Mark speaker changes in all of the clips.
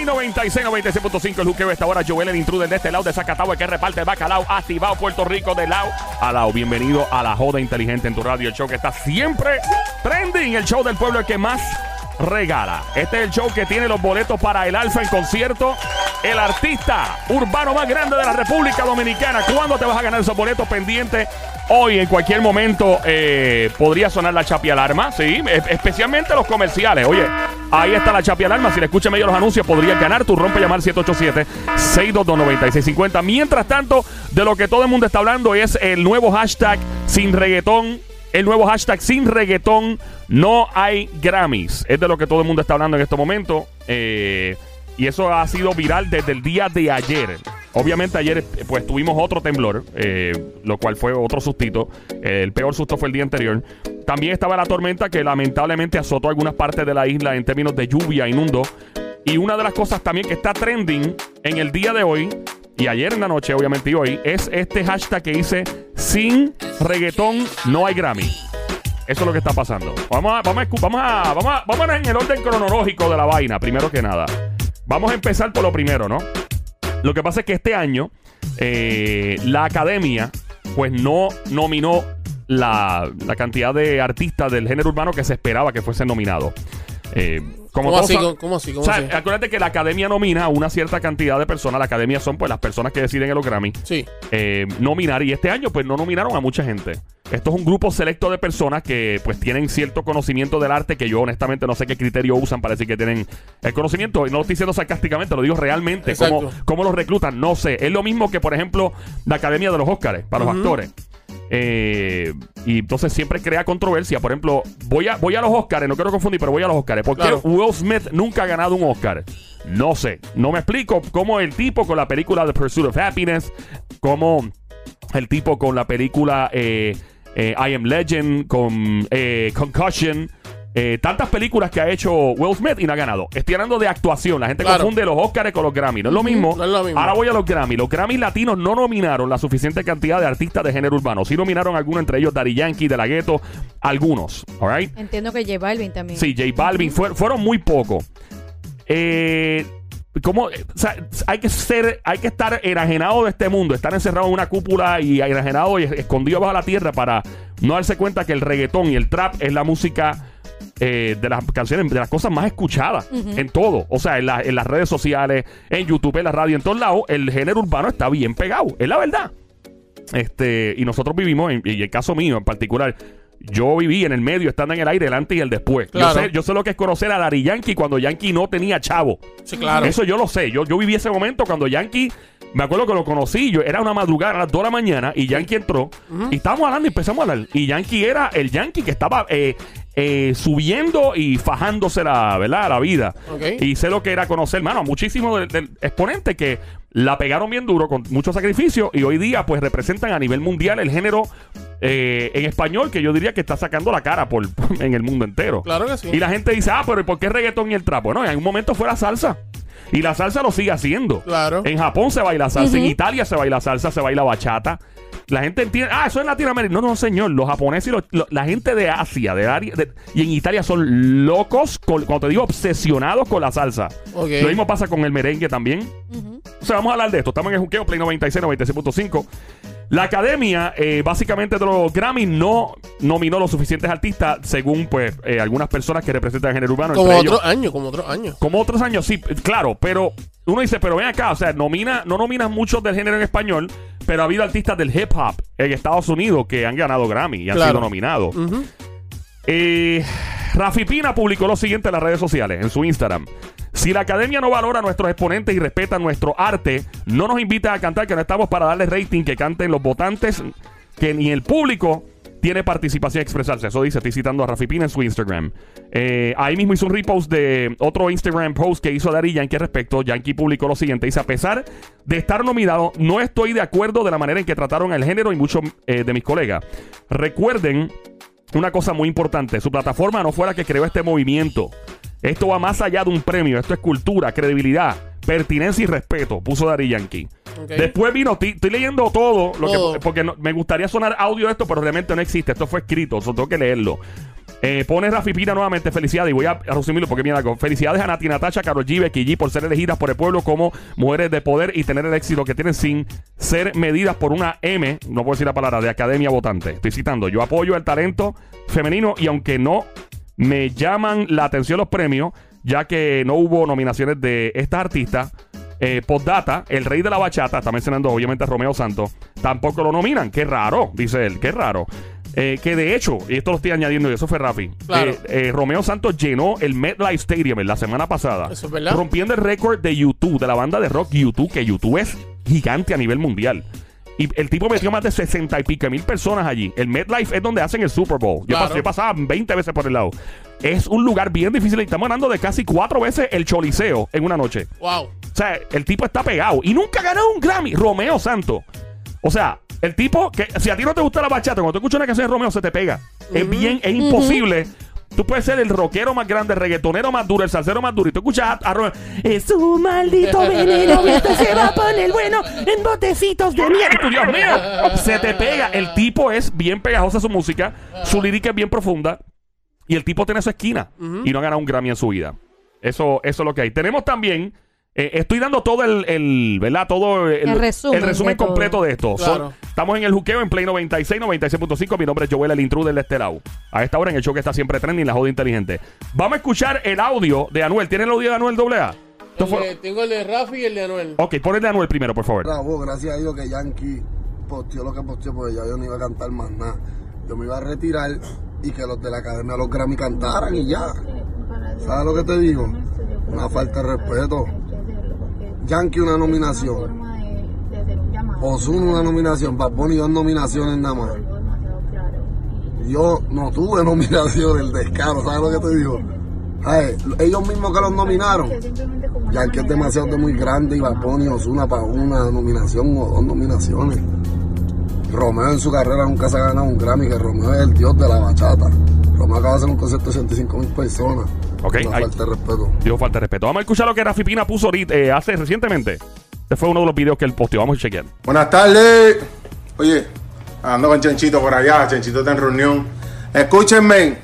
Speaker 1: Play 96, 96.5 el juqueo esta hora. Joel el intruder de este lado de Zacatau, que reparte el bacalao, activado Puerto Rico de lado a lado. Bienvenido a la joda inteligente en tu radio, el show que está siempre trending, el show del pueblo el que más regala. Este es el show que tiene los boletos para el Alfa en concierto. El artista urbano más grande de la República Dominicana. ¿Cuándo te vas a ganar esos boletos pendientes? Hoy, en cualquier momento, eh, podría sonar la chapi alarma, sí, e- especialmente los comerciales. Oye, ahí está la chapi alarma. Si le escuchas medio los anuncios, podrías ganar. Tu rompe llamar 787-622-9650. Mientras tanto, de lo que todo el mundo está hablando es el nuevo hashtag sin reggaetón. El nuevo hashtag sin reggaetón. No hay Grammys. Es de lo que todo el mundo está hablando en este momento. Eh, y eso ha sido viral desde el día de ayer. Obviamente ayer pues tuvimos otro temblor, eh, lo cual fue otro sustito. Eh, el peor susto fue el día anterior. También estaba la tormenta que lamentablemente azotó algunas partes de la isla en términos de lluvia, inundó. Y una de las cosas también que está trending en el día de hoy, y ayer en la noche obviamente y hoy, es este hashtag que dice sin reggaetón no hay Grammy. Eso es lo que está pasando. Vamos a, vamos a, vamos a, vamos a, vamos en el orden cronológico de la vaina, primero que nada. Vamos a empezar por lo primero, ¿no? Lo que pasa es que este año eh, la academia pues no nominó la, la cantidad de artistas del género urbano que se esperaba que fuesen nominados. Eh, como
Speaker 2: ¿Cómo así?
Speaker 1: sab-
Speaker 2: ¿Cómo así? ¿Cómo
Speaker 1: o sea,
Speaker 2: así?
Speaker 1: acuérdate que la academia nomina a una cierta cantidad de personas. La academia son pues las personas que deciden en los Grammy
Speaker 2: Sí.
Speaker 1: eh, nominar. Y este año, pues, no nominaron a mucha gente. Esto es un grupo selecto de personas que, pues, tienen cierto conocimiento del arte que yo, honestamente, no sé qué criterio usan para decir que tienen el conocimiento. Y no lo estoy diciendo sarcásticamente, lo digo realmente. ¿Cómo, cómo los reclutan? No sé. Es lo mismo que, por ejemplo, la Academia de los Óscares para los actores. Eh, y entonces siempre crea controversia. Por ejemplo, voy a, voy a los Oscars, no quiero confundir, pero voy a los Oscars. ¿Por qué
Speaker 2: Claro.
Speaker 1: Will Smith nunca ha ganado un Oscar? No sé. No me explico cómo el tipo con la película The Pursuit of Happiness, cómo el tipo con la película eh, eh, I Am Legend, con eh, Concussion. Eh, tantas películas que ha hecho Will Smith y no ha ganado. Estoy hablando de actuación. La gente
Speaker 2: Claro.
Speaker 1: confunde los Oscars con los Grammy. No es lo mismo.
Speaker 2: no es lo mismo.
Speaker 1: Ahora voy a los Grammy. Los Grammy latinos no nominaron la suficiente cantidad de artistas de género urbano. Sí nominaron algunos, entre ellos Daddy Yankee, De La Ghetto, algunos. All right?
Speaker 3: Entiendo que J Balvin también.
Speaker 1: Sí, J Balvin, fue- fueron muy pocos. Eh, ¿cómo? O sea, hay que ser, hay que estar enajenado de este mundo, estar encerrado en una cúpula y enajenado y escondido bajo la tierra para no darse cuenta que el reggaetón y el trap es la música eh, de las canciones, de las cosas más escuchadas en todo. O sea, en, la- en las redes sociales, en YouTube, en la radio, en todos lados, el género urbano está bien pegado. Es la verdad. Este, y nosotros vivimos, en, y el caso mío en particular, yo viví en el medio, estando en el aire, el antes y el después.
Speaker 2: Claro.
Speaker 1: Yo, sé, yo sé lo que es conocer a Dari Yankee cuando Yankee no tenía chavo.
Speaker 2: Sí, claro.
Speaker 1: Eso yo lo sé. Yo, yo viví ese momento cuando Yankee, me acuerdo que lo conocí, yo era una madrugada a las 2 de la mañana y Yankee entró y estábamos hablando y empezamos a hablar. Y Yankee era el Yankee que estaba eh, eh, subiendo y fajándose la, ¿verdad? la vida. Y sé lo que era conocer, hermano, muchísimos del, del exponente que la pegaron bien duro con mucho sacrificio y hoy día pues representan a nivel mundial el género eh, en español que yo diría que está sacando la cara por, en el mundo entero.
Speaker 2: Claro que sí.
Speaker 1: Y la gente dice, ah, pero ¿y por qué reggaetón y el trap? Bueno, en algún momento fue la salsa. Y la salsa lo sigue haciendo.
Speaker 2: Claro.
Speaker 1: En Japón se baila salsa, en. Italia se baila salsa, se baila bachata. La gente entiende, ah, eso es Latinoamérica. No, no, señor. Los japoneses y los- lo- la gente de Asia de área- de- y en Italia son locos, con- cuando te digo obsesionados con la salsa. Lo mismo pasa con el merengue también. O sea, vamos a hablar de esto. Estamos en el juqueo, Play 96, 96.5. La academia, eh, básicamente de los Grammy, no nominó los suficientes artistas, según pues eh, algunas personas que representan el género urbano.
Speaker 2: Como
Speaker 1: entre ellos-
Speaker 2: otro año, como otro año.
Speaker 1: como otros años, sí, claro, pero uno dice, pero ven acá, o sea, nomina, no nominas muchos del género en español, pero ha habido artistas del hip hop en Estados Unidos que han ganado Grammy y han
Speaker 2: Claro.
Speaker 1: sido nominados. Eh, Rafi Pina publicó lo siguiente en las redes sociales, en su Instagram. Si la academia no valora a nuestros exponentes y respeta nuestro arte, no nos invita a cantar, que no estamos para darle rating, que canten los votantes, que ni el público tiene participación a expresarse. Eso dice, estoy citando a Rafi Pina en su Instagram. Eh, ahí mismo hizo un repost de otro Instagram post que hizo Daddy Yankee al respecto. Yankee publicó lo siguiente. Dice, a pesar de estar nominado, no estoy de acuerdo de la manera en que trataron el género y muchos eh, de mis colegas. Recuerden una cosa muy importante. Su plataforma no fue la que creó este movimiento. Esto va más allá de un premio. Esto es cultura, credibilidad, pertinencia y respeto, puso Daddy Yankee. Después vino, estoy leyendo todo, lo que-
Speaker 2: Todo.
Speaker 1: porque no- me gustaría sonar audio de esto, pero realmente no existe. Esto fue escrito, so tengo que leerlo. Eh, pone Rafi Pina nuevamente felicidades y voy a resumirlo porque mira. Felicidades a Nati Natacha, Karol G, Becky por ser elegidas por el pueblo como mujeres de poder y tener el éxito que tienen sin ser medidas por una M, no puedo decir la palabra, de academia votante. Estoy citando, yo apoyo el talento femenino y aunque no me llaman la atención los premios, ya que no hubo nominaciones de estas artistas, eh, postdata, el rey de la bachata, está mencionando obviamente a Romeo Santos, tampoco lo nominan. Qué raro, dice él, qué raro. Eh, que de hecho, y esto lo estoy añadiendo, y eso fue Rafi.
Speaker 2: Claro.
Speaker 1: eh, eh, Romeo Santos llenó el MetLife Stadium en la semana pasada,
Speaker 2: Eso es verdad.
Speaker 1: rompiendo el récord de YouTube, de la banda de rock YouTube, que YouTube es gigante a nivel mundial. Y el tipo metió más de 60 y pico mil personas allí. El MetLife es donde hacen el Super Bowl. Yo,
Speaker 2: Claro.
Speaker 1: pas- yo pasaba 20 veces por el lado. Es un lugar bien difícil. y Estamos hablando de casi cuatro veces el choliseo en una noche.
Speaker 2: Wow.
Speaker 1: O sea, el tipo está pegado y nunca ganó un Grammy. Romeo Santo. O sea, el tipo que si a ti no te gusta la bachata, cuando tú escuchas una canción de Romeo se te pega. Es bien, es imposible. Tú puedes ser el rockero más grande, el reggaetonero más duro, el salsero más duro. Y tú escuchas a, a Romeo. Es un maldito veneno. Esto se va a poner bueno en botecitos de mierda. Y tú, Dios mío, se te pega. El tipo es bien pegajosa su música. Su lírica es bien profunda. Y el tipo tiene su esquina. Y no ha ganado un Grammy en su vida. Eso, eso es lo que hay. Tenemos también. Eh, estoy dando todo el, el- ¿verdad? Todo el,
Speaker 3: El resumen de todo.
Speaker 1: completo de esto.
Speaker 2: Claro.
Speaker 1: Son- estamos en el juqueo en Play 96, 96.5. Mi nombre es Joel, el intruder de este lado. A esta hora en el show que está siempre trending, la joda inteligente. Vamos a escuchar el audio de Anuel. ¿Tienen el audio de Anuel AA?
Speaker 2: El de- tengo el de Rafi y el de Anuel.
Speaker 1: Ok, pon el de Anuel primero, por favor.
Speaker 4: Bravo, gracias a Dios que Yankee posteó lo que posteó, porque ya yo no iba a cantar más nada. Yo me iba a retirar y que los de la Academia de los Grammy cantaran y ya. ¿Sabes lo que te digo? Una falta de respeto. Yankee una nominación. Ozuna una nominación. Bad Bunny dos nominaciones nada más. Yo no tuve nominación, el descaro, ¿sabes lo que te digo? Ay, ellos mismos que los nominaron. Yankee es demasiado de muy grande y Bad Bunny Ozuna para una nominación o dos nominaciones. Romeo en su carrera nunca se ha ganado un Grammy, que Romeo es el dios de la bachata. Romeo acaba de hacer un concierto de 65 mil personas.
Speaker 1: Ok,
Speaker 4: Una
Speaker 1: ahí-
Speaker 4: falta de respeto.
Speaker 1: Digo falta de respeto. Vamos a escuchar lo que Rafi Pina puso ahorita, eh, hace recientemente. Este fue uno de los videos que él posteó. Vamos a chequear.
Speaker 5: Buenas tardes. Oye, ando con Chenchito por allá. Chenchito está en reunión. Escúchenme.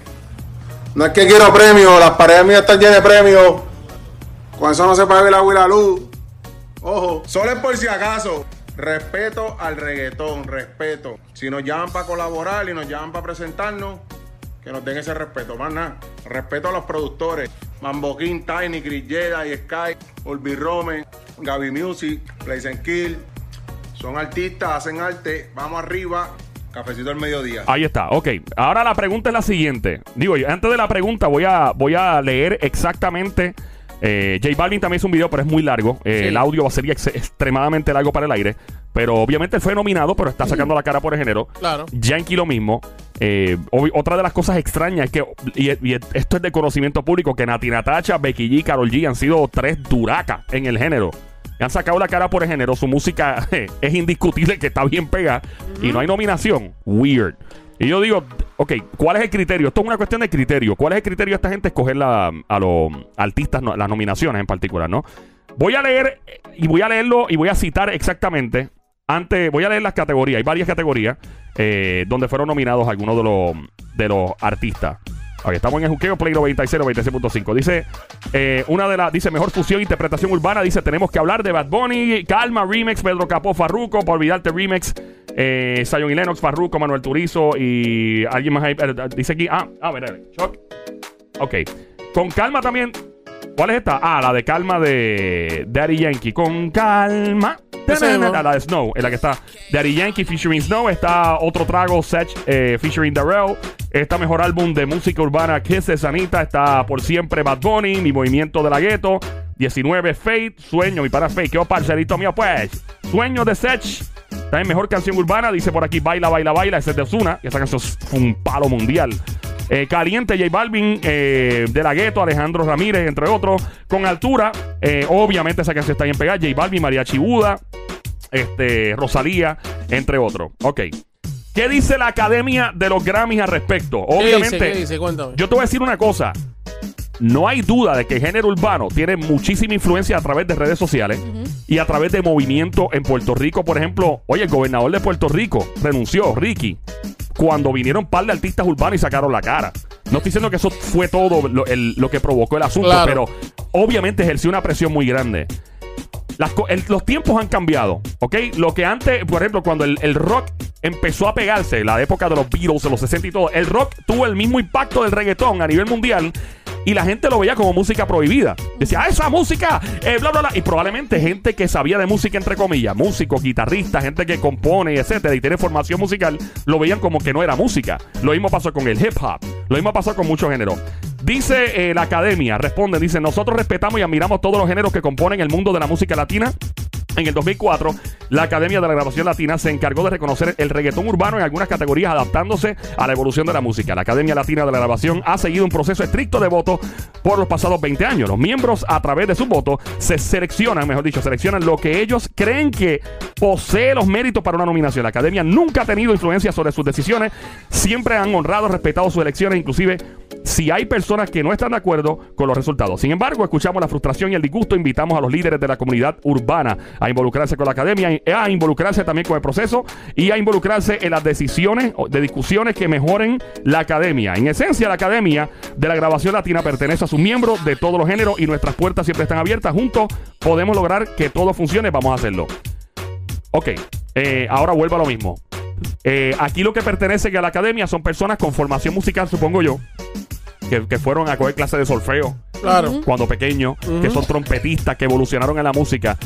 Speaker 5: No es que quiero premios. Las paredes mías están llenas de premios. Con eso no se paga el agua y la luz. Ojo, solo es por si acaso. Respeto al reggaetón, respeto. Si nos llaman para colaborar y nos llaman para presentarnos, que nos den ese respeto. Más nada, respeto a los productores. Mambo King, Tiny, Chris y Sky, Olvi Rome, Gaby Music, Place and Kill. Son artistas, hacen arte. Vamos arriba. Cafecito al mediodía.
Speaker 1: Ahí está, ok. Ahora la pregunta es la siguiente. Digo, yo, antes de la pregunta voy a, voy a leer exactamente. Eh, J Balvin también hizo un video, pero es muy largo. Eh,
Speaker 2: Sí.
Speaker 1: El audio va a ser ex- extremadamente largo para el aire. Pero obviamente él fue nominado, pero está sacando la cara por el género.
Speaker 2: Claro.
Speaker 1: Yankee lo mismo. Eh, otra de las cosas extrañas es que, y, y esto es de conocimiento público, que Nati Natacha, Becky G, Karol G han sido tres duracas en el género. Han sacado la cara por el género. Su música es indiscutible que está bien pegada. Y no hay nominación. Weird. Y yo digo, ok, ¿cuál es el criterio? Esto es una cuestión de criterio. ¿Cuál es el criterio de esta gente escoger la- a los artistas, no- las nominaciones en particular, no? Voy a leer eh, y voy a leerlo y voy a citar exactamente. Antes, voy a leer las categorías. Hay varias categorías eh, donde fueron nominados algunos de los, de los artistas. Ok, estamos en el juqueo Play 96, 96.5. Dice, eh, una de las, dice, mejor fusión, interpretación urbana. Dice, tenemos que hablar de Bad Bunny, Calma, Remix, Pedro Capó, Farruco, por olvidarte Remix, eh, Zion y Lennox, Farruco, Manuel Turizo y alguien más ahí. eh, Dice aquí, ah, a ver, a ver, Chuck. Ok, con Calma también. ¿Cuál es esta? Ah, la de Calma de Daddy Yankee. Con Calma. La de Snow, en la que está Daddy Yankee featuring Snow. Está otro trago, Sech eh, featuring Darrell. Está mejor álbum de música urbana Kiss de Sanita. Está por siempre Bad Bunny, Mi Movimiento de la Gueto. 19 Fate, Sueño, mi para Fate. ¿Qué parcerito mío? Pues, Sueño de Sech. También mejor canción urbana. Dice por aquí Baila, Baila, Baila. Ese es de Ozuna. Y esa canción fue un palo mundial. Eh, Caliente, J Balvin, eh, De La Gueto, Alejandro Ramírez, entre otros. Con altura, eh, obviamente esa canción está bien pegada. J Balvin, María Chibuda, este, Rosalía, entre otros. Ok. ¿Qué dice la Academia de los Grammys al respecto?
Speaker 2: ¿Qué
Speaker 1: Obviamente,
Speaker 2: dice? ¿Qué dice? Cuéntame.
Speaker 1: yo te voy a decir una cosa. No hay duda de que el género urbano tiene muchísima influencia a través de redes sociales y a través de movimiento en Puerto Rico. Por ejemplo, oye, el gobernador de Puerto Rico renunció, Ricky, cuando vinieron un par de artistas urbanos y sacaron la cara. No estoy diciendo que eso fue todo lo, el- lo que provocó el asunto,
Speaker 2: Claro.
Speaker 1: pero obviamente ejerció una presión muy grande. Las co- el- los tiempos han cambiado, ¿ok? Lo que antes, por ejemplo, cuando el, el rock empezó a pegarse, la época de los Beatles, de los 60 y todo, el rock tuvo el mismo impacto del reggaetón a nivel mundial y la gente lo veía como música prohibida. Decía, ah, esa música, eh, bla, bla, bla. Y probablemente gente que sabía de música, entre comillas, músicos, guitarristas, gente que compone, etcétera, y tiene formación musical, lo veían como que no era música. Lo mismo pasó con el hip hop, lo mismo pasó con muchos géneros. Dice eh, la academia, responde, dice, nosotros respetamos y admiramos todos los géneros que componen el mundo de la música latina. En el 2004, la Academia de la Grabación Latina se encargó de reconocer el reggaetón urbano en algunas categorías adaptándose a la evolución de la música. La Academia Latina de la Grabación ha seguido un proceso estricto de voto por los pasados 20 años. Los miembros, a través de sus votos, se seleccionan, mejor dicho, seleccionan lo que ellos creen que posee los méritos para una nominación. La Academia nunca ha tenido influencia sobre sus decisiones, siempre han honrado, respetado sus elecciones, inclusive si hay personas que no están de acuerdo con los resultados. Sin embargo, escuchamos la frustración y el disgusto, invitamos a los líderes de la comunidad urbana a involucrarse con la academia, a involucrarse también con el proceso y a involucrarse en las decisiones de discusiones que mejoren la academia. En esencia, la academia de la grabación latina pertenece a sus miembros de todos los géneros y nuestras puertas siempre están abiertas. Juntos podemos lograr que todo funcione, vamos a hacerlo. Ok, eh, ahora vuelvo a lo mismo. Eh, aquí lo que pertenece a la academia son personas con formación musical, supongo yo, que, que fueron a coger clases de solfeo
Speaker 2: Claro.
Speaker 1: cuando pequeños, que son trompetistas, que evolucionaron en la música.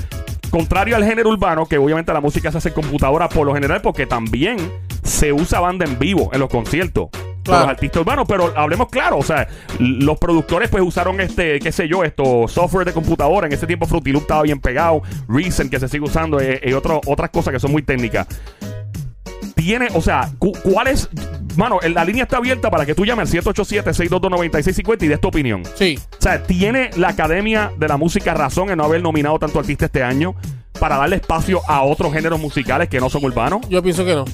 Speaker 1: Contrario al género urbano, que obviamente la música se hace en computadora por lo general, porque también se usa banda en vivo en los conciertos. Con
Speaker 2: Claro.
Speaker 1: los artistas urbanos, pero hablemos claro, o sea, los productores pues usaron este, qué sé yo, esto, software de computadora, en ese tiempo Fruity Loop estaba bien pegado, Reason que se sigue usando eh, y otro- otras cosas que son muy técnicas. Tiene, o sea, cu- ¿cuál es? Mano, la línea está abierta para que tú llames al 787-622-9650 y des tu opinión.
Speaker 2: Sí.
Speaker 1: O sea, ¿tiene la Academia de la Música razón en no haber nominado tanto artista este año para darle espacio a otros géneros musicales que no son urbanos?
Speaker 2: Yo pienso que no.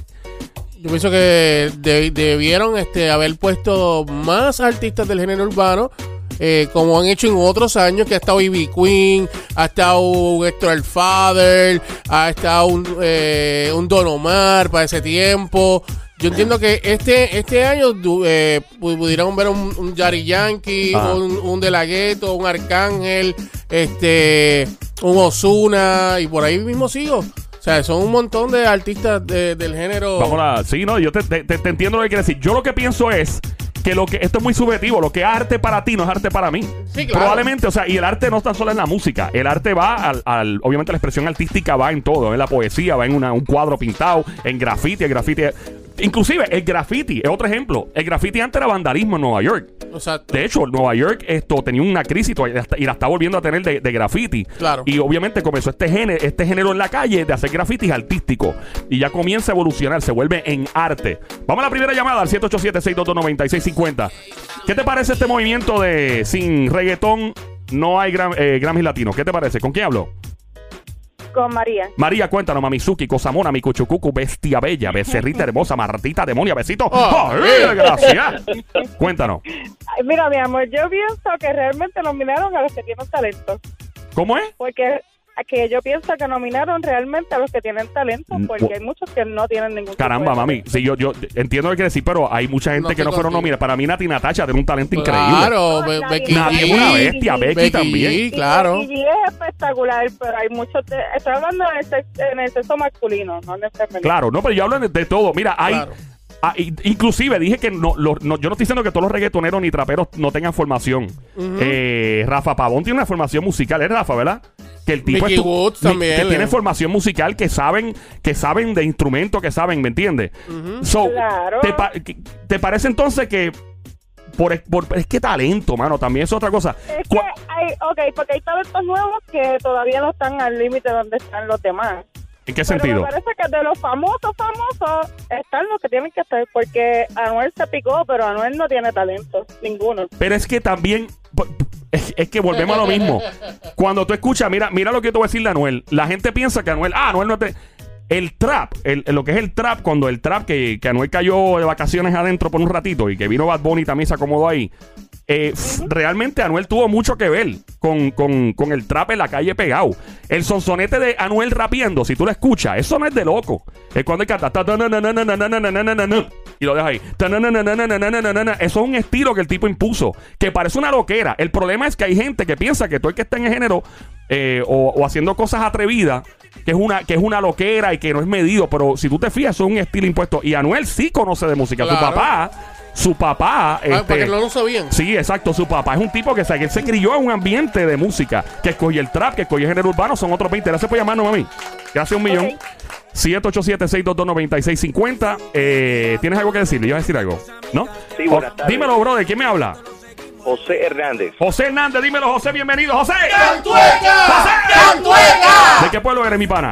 Speaker 2: Yo pienso que de- debieron este, haber puesto más artistas del género urbano, eh, como han hecho en otros años, que ha estado Ivy Queen, ha estado Héctor el Father, ha estado un, eh, un Don Omar para ese tiempo. Yo entiendo que este este año eh, pu- pudieron ver un, un Yari Yankee, un, un De La Ghetto, un Arcángel, este, un Osuna, y por ahí mismo sigo. O sea, son un montón de artistas de- del género.
Speaker 1: Vamos a. Sí, no, yo te, te- te- te entiendo lo que quieres decir. Yo lo que pienso es que lo que. Esto es muy subjetivo. Lo que es arte para ti no es arte para mí.
Speaker 2: Sí, claro.
Speaker 1: Probablemente, o sea, y el arte no está solo en la música. El arte va al. al- obviamente, la expresión artística va en todo. En la poesía, va en una- un cuadro pintado, en graffiti. El graffiti. Inclusive, el graffiti es otro ejemplo. El graffiti antes era vandalismo en Nueva York.
Speaker 2: Exacto.
Speaker 1: De hecho, Nueva York esto tenía una crisis y la está volviendo a tener de, de graffiti.
Speaker 2: Claro.
Speaker 1: Y obviamente comenzó este género, este género en la calle de hacer grafitis artísticos. Y ya comienza a evolucionar, se vuelve en arte. Vamos a la primera llamada al 787-622-9650. ¿Qué te parece este movimiento de sin reggaetón no hay gram, eh, Grammys latinos? ¿Qué te parece? ¿Con quién hablo?
Speaker 3: Con María.
Speaker 1: María, cuéntanos, Mamizuki, Cosamona, mi cuchucucu, bestia bella, becerrita hermosa, martita demonia, besito.
Speaker 2: Oh,
Speaker 1: ¡Ay, gracias! Cuéntanos.
Speaker 3: Ay, Mira, mi amor, yo pienso que realmente nominaron a los que tienen talento.
Speaker 1: ¿Cómo es?
Speaker 3: Porque que yo pienso que nominaron realmente a los que tienen talento,
Speaker 1: Mm,
Speaker 3: porque hay muchos que no tienen ningún tipo
Speaker 1: Caramba,
Speaker 3: de
Speaker 1: mami.
Speaker 3: talento.
Speaker 1: Sí, yo, yo entiendo lo que quiere decir, pero hay mucha gente
Speaker 2: No
Speaker 1: que
Speaker 2: estoy
Speaker 1: no fueron
Speaker 2: contigo.
Speaker 1: nominadas. Para mí, Nati Natacha tiene un talento increíble.
Speaker 2: Claro,
Speaker 3: No,
Speaker 2: Be-
Speaker 3: nadie-
Speaker 2: Becky
Speaker 1: Nadie es una bestia, Becky,
Speaker 2: Becky
Speaker 1: también.
Speaker 2: G, claro.
Speaker 3: Y es espectacular, pero hay muchos. de- estoy hablando en el, sexo, en el sexo masculino, no en el femenino.
Speaker 1: Claro, no, pero yo hablo de, de todo. Mira, hay.
Speaker 2: Claro.
Speaker 1: ah, inclusive dije que no, lo- no- yo no estoy diciendo que todos los reggaetoneros ni traperos no tengan formación. Eh, Rafa Pavón tiene una formación musical, es Rafa, ¿verdad? Que el tipo
Speaker 2: Mickey Woods también,
Speaker 1: que tiene
Speaker 2: eh.
Speaker 1: formación musical, que saben, que saben de instrumentos, que saben, ¿me entiendes? So,
Speaker 3: Claro.
Speaker 1: ¿te, pa- que- te parece entonces que por, por- es que talento, mano, también es otra cosa.
Speaker 3: Es que hay, ok, porque hay talentos nuevos que todavía no están al límite donde están los demás.
Speaker 1: ¿En qué
Speaker 3: Pero
Speaker 1: sentido?
Speaker 3: me parece que de los famosos, famosos, están los que tienen que estar, porque Anuel se picó, pero Anuel no tiene talento, ninguno.
Speaker 1: Pero es que también. Es, es que volvemos a lo mismo. Cuando tú escuchas, mira, mira lo que te voy a decir de Anuel. La gente piensa que Anuel. Ah, Anuel no te. El trap, el- lo que es el trap, cuando el trap que, que Anuel cayó de vacaciones adentro por un ratito y que vino Bad Bunny también se acomodó ahí. eh, realmente Anuel tuvo mucho que ver con, con- con el trap en la calle pegado. El sonsonete de Anuel rapiendo, si tú lo escuchas, eso no es de loco. Es cuando él canta y lo deja ahí. Eso es un estilo que el tipo impuso, que parece una loquera. El problema es que hay gente que piensa que todo el que está en el género eh, o, o, haciendo cosas atrevidas, que es, una, que es una loquera y que no es medido, pero si tú te fijas, eso es un estilo impuesto. Y Anuel sí conoce de música. Su papá su papá.
Speaker 2: Ah,
Speaker 1: este,
Speaker 2: para que no lo sabían.
Speaker 1: Sí, exacto. Su papá es un tipo que, se, que se crió en un ambiente de música, que escogió el trap, que escogió el género urbano, son otros 20. Gracias por llamarnos, a mami. Gracias un millón. 787-622-9650. Eh, ¿Tienes algo que decir? ¿Le ibas a decir algo? ¿No?
Speaker 6: Sí, buenas
Speaker 1: O-
Speaker 6: tardes.
Speaker 1: Dímelo, brother. ¿Quién me habla?
Speaker 6: José Hernández,
Speaker 1: José Hernández. Dímelo, José. Bienvenido, José.
Speaker 2: ¡Cantueca!
Speaker 1: ¿De qué pueblo eres, mi pana?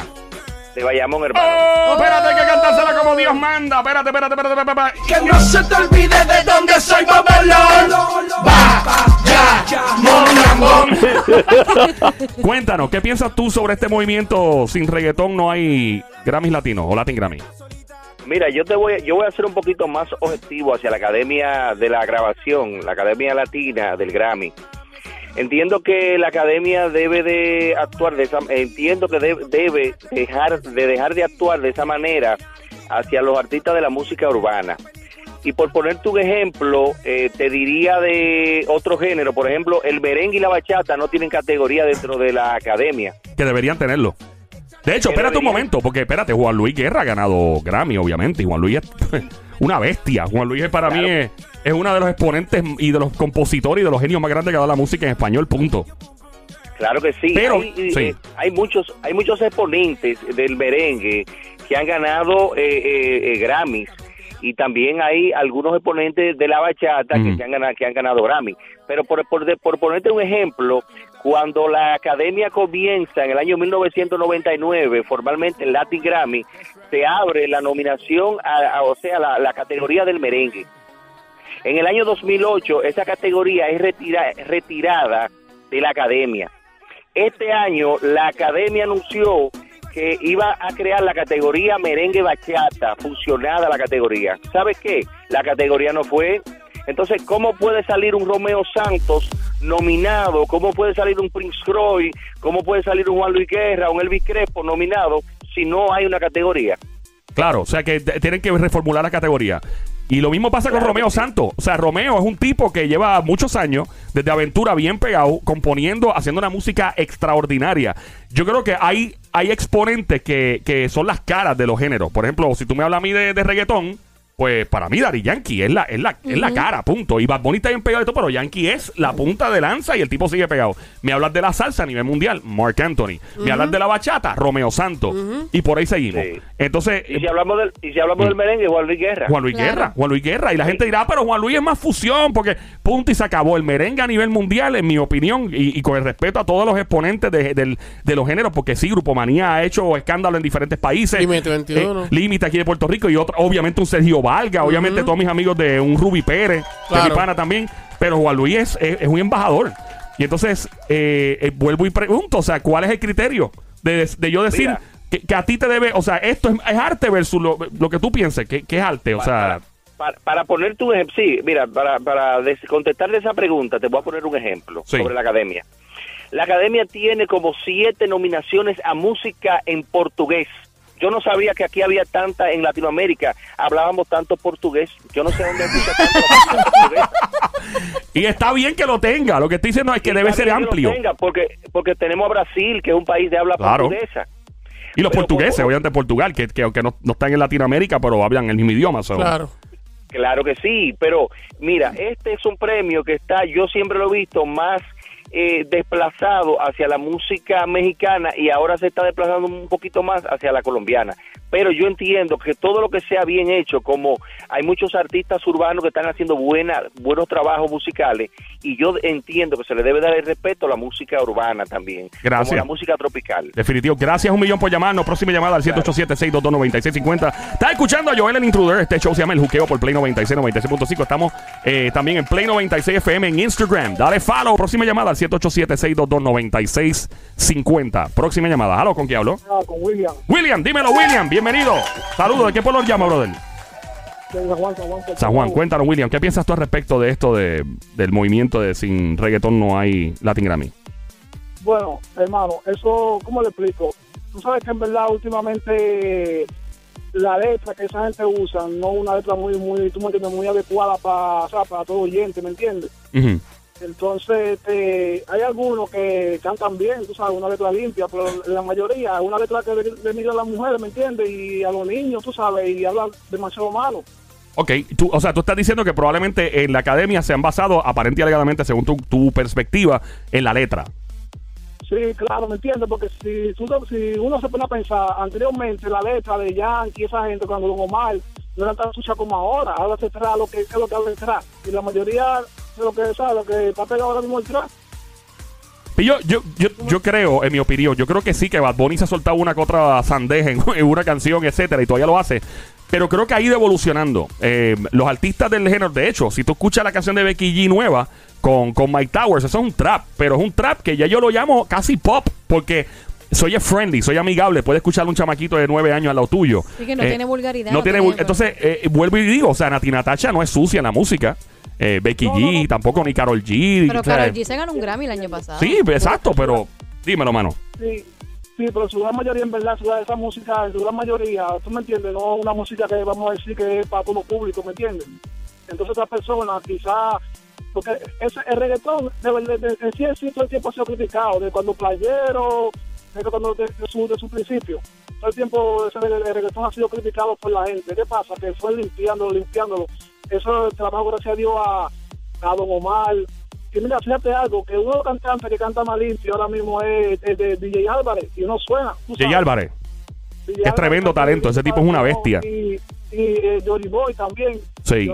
Speaker 6: De Bayamón, hermano.
Speaker 1: Oh, espérate, hay que cantársela como Dios manda. Espérate, espérate, espérate, espérate. espérate.
Speaker 7: Que no se te olvide de dónde soy Babylon. Va, ya, mon, mon.
Speaker 1: Cuéntanos, ¿qué piensas tú sobre este movimiento sin reggaetón? No hay Grammys latinos o Latin Grammy.
Speaker 6: Mira, yo te voy, yo voy a ser un poquito más objetivo hacia la Academia de la Grabación, la Academia Latina del Grammy. Entiendo que la Academia debe de actuar de esa, entiendo que debe, debe dejar de dejar de actuar de esa manera hacia los artistas de la música urbana. Y por ponerte un ejemplo, eh, te diría de otro género, por ejemplo, el merengue y la bachata no tienen categoría dentro de la Academia.
Speaker 1: Que deberían tenerlo. De hecho, espérate un momento, porque espérate, Juan Luis Guerra ha ganado Grammy, obviamente, y Juan Luis es una bestia. Juan Luis es para
Speaker 6: Claro.
Speaker 1: mí es, es uno de los exponentes y de los compositores y de los genios más grandes que ha dado la música en español, punto.
Speaker 6: Claro que sí.
Speaker 1: Pero,
Speaker 6: hay, eh,
Speaker 1: sí.
Speaker 6: eh, hay muchos, hay muchos exponentes del merengue que han ganado eh, Grammys y también hay algunos exponentes de la bachata que, han ganado, que han ganado Grammy. Pero por, por, por ponerte un ejemplo, cuando la academia comienza en el año 1999, formalmente el Latin Grammy, se abre la nominación, a, o sea, la, categoría del merengue. En el año 2008, esa categoría es retira- retirada de la academia. Este año, la academia anunció que iba a crear la categoría merengue bachata, fusionada la categoría. ¿Sabes qué? La categoría no fue. Entonces, ¿cómo puede salir un Romeo Santos nominado? ¿Cómo puede salir un Prince Roy? ¿Cómo puede salir un Juan Luis Guerra, un Elvis Crespo nominado si no hay una categoría?
Speaker 1: Claro, o sea que tienen que reformular la categoría. Y lo mismo pasa con Romeo. Santos. O sea, Romeo es un tipo que lleva muchos años desde Aventura bien pegado, componiendo, haciendo una música extraordinaria. Yo creo que hay, hay exponentes que, que son las caras de los géneros. Por ejemplo, si tú me hablas a mí de, de reggaetón, pues para mí Daddy Yankee es la, es la, es la cara, punto. Y Bad Bunny está bien pegado y todo, pero Yankee es la punta de lanza y el tipo sigue pegado. Me hablas de la salsa a nivel mundial, Mark Anthony. Me hablas de la bachata, Romeo Santos. Y por ahí seguimos.
Speaker 6: Sí.
Speaker 1: Entonces,
Speaker 6: Y si hablamos del, y si hablamos del merengue, Juan Luis Guerra.
Speaker 1: Mm. Juan Luis
Speaker 8: Claro.
Speaker 1: Guerra, Juan Luis Guerra. Y la gente dirá, "Ah, pero Juan Luis es más fusión, porque punto y se acabó. El merengue a nivel mundial, en mi opinión, y, y con el respeto a todos los exponentes de, del- de los géneros, porque sí, Grupo Manía ha hecho escándalo en diferentes países.
Speaker 2: Límite 21.
Speaker 1: Eh, Límite aquí de Puerto Rico y otro, obviamente un Sergio Valga, obviamente todos mis amigos de un Ruby Pérez, de
Speaker 2: Claro.
Speaker 1: mi pana también. Pero Juan Luis es, es- es un embajador. Y entonces, eh, eh, vuelvo y pregunto, o sea, ¿cuál es el criterio de, de yo decir
Speaker 6: Mira.
Speaker 1: que, que a ti te debe, o sea, esto es, es arte versus lo, lo que tú pienses, que, que es arte, o sea,
Speaker 6: para, para ponerte un ejemplo, sí, mira, para, para des- contestarle esa pregunta, te voy a poner un ejemplo
Speaker 1: Sí.
Speaker 6: sobre la academia. La academia tiene como siete nominaciones a música en portugués. Yo no sabía que aquí había tanta en Latinoamérica, hablábamos tanto portugués. Yo no sé dónde escucha tanto portuguesa.
Speaker 1: y está bien que lo tenga, lo que estoy diciendo es que
Speaker 6: Y
Speaker 1: debe
Speaker 6: está
Speaker 1: ser
Speaker 6: bien que lo
Speaker 1: amplio.
Speaker 6: tenga, porque, porque tenemos a Brasil, que es un país de habla
Speaker 1: Claro.
Speaker 6: portuguesa.
Speaker 1: Y los
Speaker 6: Pero
Speaker 1: portugueses,
Speaker 6: por-
Speaker 1: obviamente Portugal, que, que aunque no, no están en Latinoamérica, pero hablan el mismo idioma. so.
Speaker 2: Claro.
Speaker 6: Claro que sí, pero mira, este es un premio que está, yo siempre lo he visto más eh, desplazado hacia la música mexicana y ahora se está desplazando un poquito más hacia la colombiana. Pero yo entiendo que todo lo que sea bien hecho, como hay muchos artistas urbanos que están haciendo buena, buenos trabajos musicales, y yo entiendo que se le debe dar el respeto a la música urbana también,
Speaker 1: Gracias.
Speaker 6: como la música tropical.
Speaker 1: Definitivo. Gracias un millón por llamarnos. Próxima llamada al 787-622-9650. Está escuchando a Joel el Intruder. Este show se llama El Juqueo por Play 96, 96.5. Estamos eh, también en Play 96 FM en Instagram. Dale follow. Próxima llamada al 787-622-9650. Próxima llamada. Halo, ¿con quién hablo?
Speaker 3: Ah, con William,
Speaker 1: William, dímelo, William. Bienvenido. Saludos. ¿De qué pueblo llama, brother?
Speaker 3: San Juan, San Juan. Puerto
Speaker 1: San Juan,
Speaker 3: Rico.
Speaker 1: cuéntanos, William. ¿Qué piensas tú al respecto de esto de, del movimiento de sin reggaetón no hay Latin Grammy?
Speaker 3: Bueno, hermano, eso, ¿cómo le explico? Tú sabes que en verdad últimamente
Speaker 8: la letra que esa gente usa no es una letra muy, muy, tú me entiendes, muy adecuada para, o sea, para todo oyente, ¿me entiendes?
Speaker 1: Ujú.
Speaker 8: Entonces, este, hay algunos que cantan bien, tú sabes, una letra limpia, pero la mayoría, una letra que denigra a las mujeres, ¿me entiendes? Y a los niños, tú sabes, y habla demasiado malo.
Speaker 1: Ok, tú, o sea, tú estás diciendo que probablemente en la academia se han basado, aparente y alegadamente, según tu, tu perspectiva, en la letra.
Speaker 8: Sí, claro, ¿me entiendes? Porque si, si uno se pone a pensar, anteriormente la letra de Yankee, esa gente, cuando Don Omar, no era tan sucia como ahora. Ahora se trae lo que, que es lo que habla el trap. Y la mayoría lo que, ¿sabes? Lo que está pegado ahora mismo el trap.
Speaker 1: Y yo, yo, yo, yo creo, en mi opinión, yo creo que sí, que Bad Bunny se ha soltado una que otra sandeja en, en una canción, etcétera, y todavía lo hace. Pero creo que ha ido evolucionando. Eh, los artistas del género, de hecho, si tú escuchas la canción de Becky G nueva con, con Mike Towers, eso es un trap, pero es un trap que ya yo lo llamo casi pop, porque soy friendly, soy amigable, puede escuchar un chamaquito de nueve años al lado tuyo.
Speaker 9: Sí, que no tiene vulgaridad,
Speaker 1: No
Speaker 9: no
Speaker 1: tiene
Speaker 9: tiene-
Speaker 1: Entonces, eh, vuelvo y digo, o sea, Nati Natacha no es sucia en la música. Eh, Becky G, tampoco ni Carol G.
Speaker 9: Pero
Speaker 1: o sea,
Speaker 9: Karol G se ganó un Grammy el año pasado.
Speaker 1: Sí, exacto, pero dímelo, mano.
Speaker 8: Sí, sí, pero su gran mayoría, en verdad, su- esa música, en su gran mayoría, tú me entiendes, no una música que vamos a decir que es para todo público, ¿me entiendes? Entonces, otras personas, quizás, porque ese, el reggaetón, de, de, de, sí, sí, todo el tiempo ha sido criticado, de cuando playero, de, cuando, de, de su, de su principio. Todo el tiempo ese el reggaetón ha sido criticado por la gente. ¿Qué pasa? Que fue limpiándolo, limpiándolo. Eso trabajo, gracias a Dios, a, a Don Omar. Y mira, fíjate algo, que uno de los cantantes que canta más limpio ahora mismo es de DJ Álvarez, y no suena. sabes.
Speaker 1: Álvarez.
Speaker 8: DJ
Speaker 1: es tremendo talento, ese tipo es una bestia.
Speaker 8: Y, y eh, Boy también.
Speaker 1: Sí.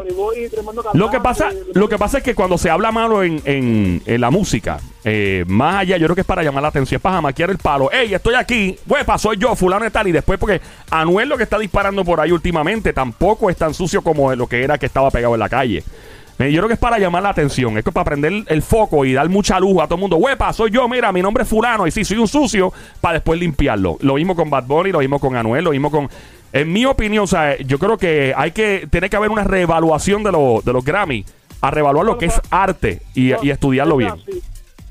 Speaker 1: Lo que pasa, lo que pasa es que cuando se habla malo en, en, en la música, eh, más allá, yo creo que es para llamar la atención, es para jamaquear el palo. Ey, estoy aquí, huepa, soy yo, fulano y tal. Y después, porque Anuel lo que está disparando por ahí últimamente tampoco es tan sucio como lo que era que estaba pegado en la calle. Eh, Yo creo que es para llamar la atención, es que para prender el foco y dar mucha luz a todo el mundo. Huepa, soy yo, mira, mi nombre es fulano y sí, soy un sucio, para después limpiarlo. Lo mismo con Bad Bunny, lo mismo con Anuel, lo mismo con... En mi opinión, o sea, yo creo que hay que tener que haber una reevaluación de, los de los Grammy, a reevaluar lo que es arte y, y estudiarlo bien.
Speaker 8: Sí.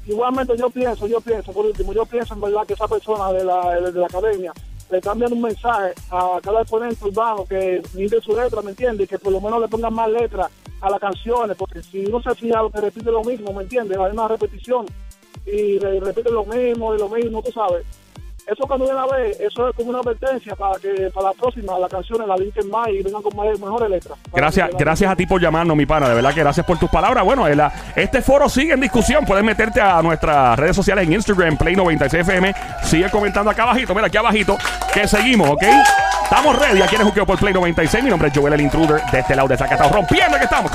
Speaker 8: Igualmente yo pienso, yo pienso, por último, yo pienso en verdad que esa persona de la, de, de la academia le están un mensaje a cada exponente urbano que mire su letra, ¿me entiendes? Y que por lo menos le pongan más letras a las canciones, porque si uno se fija lo que repite lo mismo, ¿me entiendes? La misma repetición y re- repite lo mismo y lo mismo, tú sabes. Eso cuando viene a ver, eso es como una advertencia para que para la próxima las canciones la linken más y vengan con más- mejores letras.
Speaker 1: Gracias, gracias a ti por llamarnos, mi pana. De verdad que gracias por tus palabras. Bueno, el- la- este foro sigue en discusión. Puedes meterte a nuestras redes sociales en Instagram, Play96FM. Sigue comentando acá abajito. Mira, aquí abajito. Que seguimos, ¿ok? Estamos ready. Aquí en Juqueo por Play 96. Mi nombre es Joel el Intruder. De este lado de Zacatau. Rompiendo que estamos.